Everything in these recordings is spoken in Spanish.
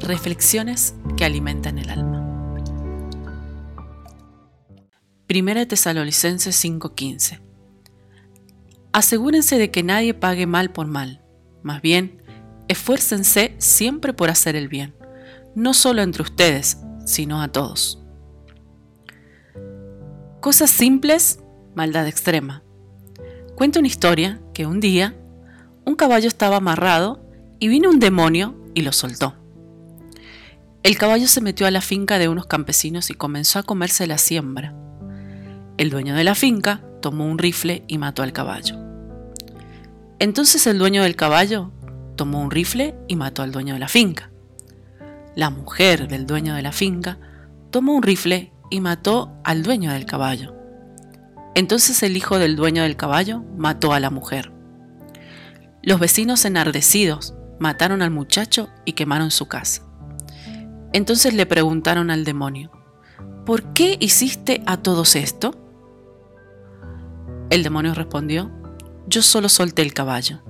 Reflexiones que alimentan el alma. Primera Tesalonicenses 5:15 Asegúrense de que nadie pague mal por mal. Más bien, esfuércense siempre por hacer el bien, no solo entre ustedes, sino a todos. Cosas simples, maldad extrema. Cuenta una historia que un día un caballo estaba amarrado y vino un demonio y lo soltó. El caballo se metió a la finca de unos campesinos y comenzó a comerse la siembra. El dueño de la finca tomó un rifle y mató al caballo. Entonces el dueño del caballo tomó un rifle y mató al dueño de la finca. La mujer del dueño de la finca tomó un rifle y mató al dueño del caballo. Entonces el hijo del dueño del caballo mató a la mujer. Los vecinos enardecidos mataron al muchacho y quemaron su casa. Entonces le preguntaron al demonio, ¿por qué hiciste a todos esto? El demonio respondió, yo solo solté el caballo.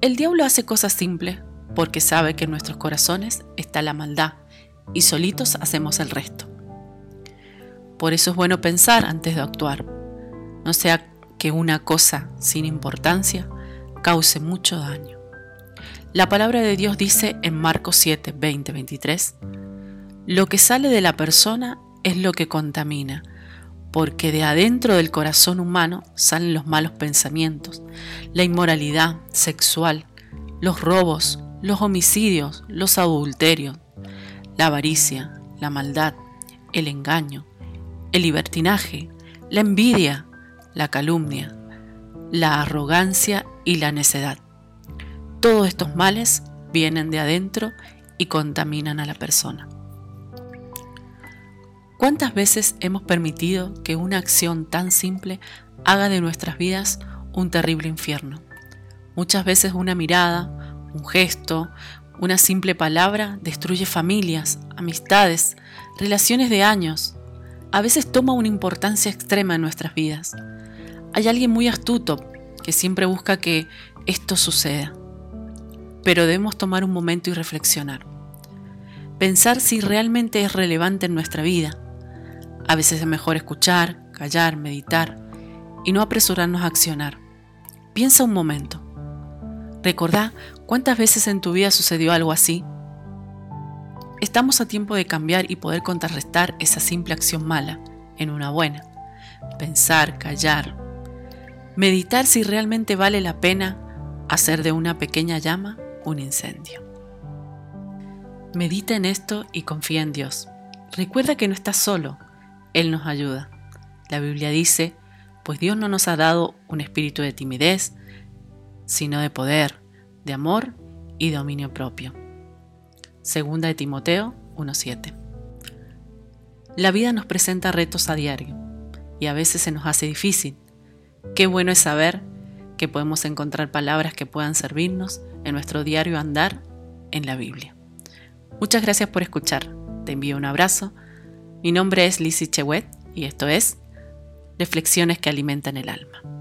El diablo hace cosas simples porque sabe que en nuestros corazones está la maldad y solitos hacemos el resto. Por eso es bueno pensar antes de actuar, no sea que una cosa sin importancia cause mucho daño. La palabra de Dios dice en Marcos 7, 20, 23, lo que sale de la persona es lo que contamina, porque de adentro del corazón humano salen los malos pensamientos, la inmoralidad sexual, los robos, los homicidios, los adulterios, la avaricia, la maldad, el engaño, el libertinaje, la envidia, la calumnia, la arrogancia y la necedad. Todos estos males vienen de adentro y contaminan a la persona. ¿Cuántas veces hemos permitido que una acción tan simple haga de nuestras vidas un terrible infierno? Muchas veces una mirada, un gesto, una simple palabra destruye familias, amistades, relaciones de años. A veces toma una importancia extrema en nuestras vidas. Hay alguien muy astuto que siempre busca que esto suceda. Pero debemos tomar un momento y reflexionar. Pensar si realmente es relevante en nuestra vida. A veces es mejor escuchar, callar, meditar y no apresurarnos a accionar. Piensa un momento. Recordá cuántas veces en tu vida sucedió algo así. Estamos a tiempo de cambiar y poder contrarrestar esa simple acción mala en una buena. Pensar, callar, meditar si realmente vale la pena hacer de una pequeña llama un incendio. Medita en esto y confía en Dios. Recuerda que no estás solo, Él nos ayuda. La Biblia dice, pues Dios no nos ha dado un espíritu de timidez, sino de poder, de amor y dominio propio. Segunda de Timoteo 1.7. La vida nos presenta retos a diario y a veces se nos hace difícil. Qué bueno es saber que podemos encontrar palabras que puedan servirnos en nuestro diario andar en la Biblia. Muchas gracias por escuchar. Te envío un abrazo. Mi nombre es Lizzie Chewet y esto es Reflexiones que alimentan el alma.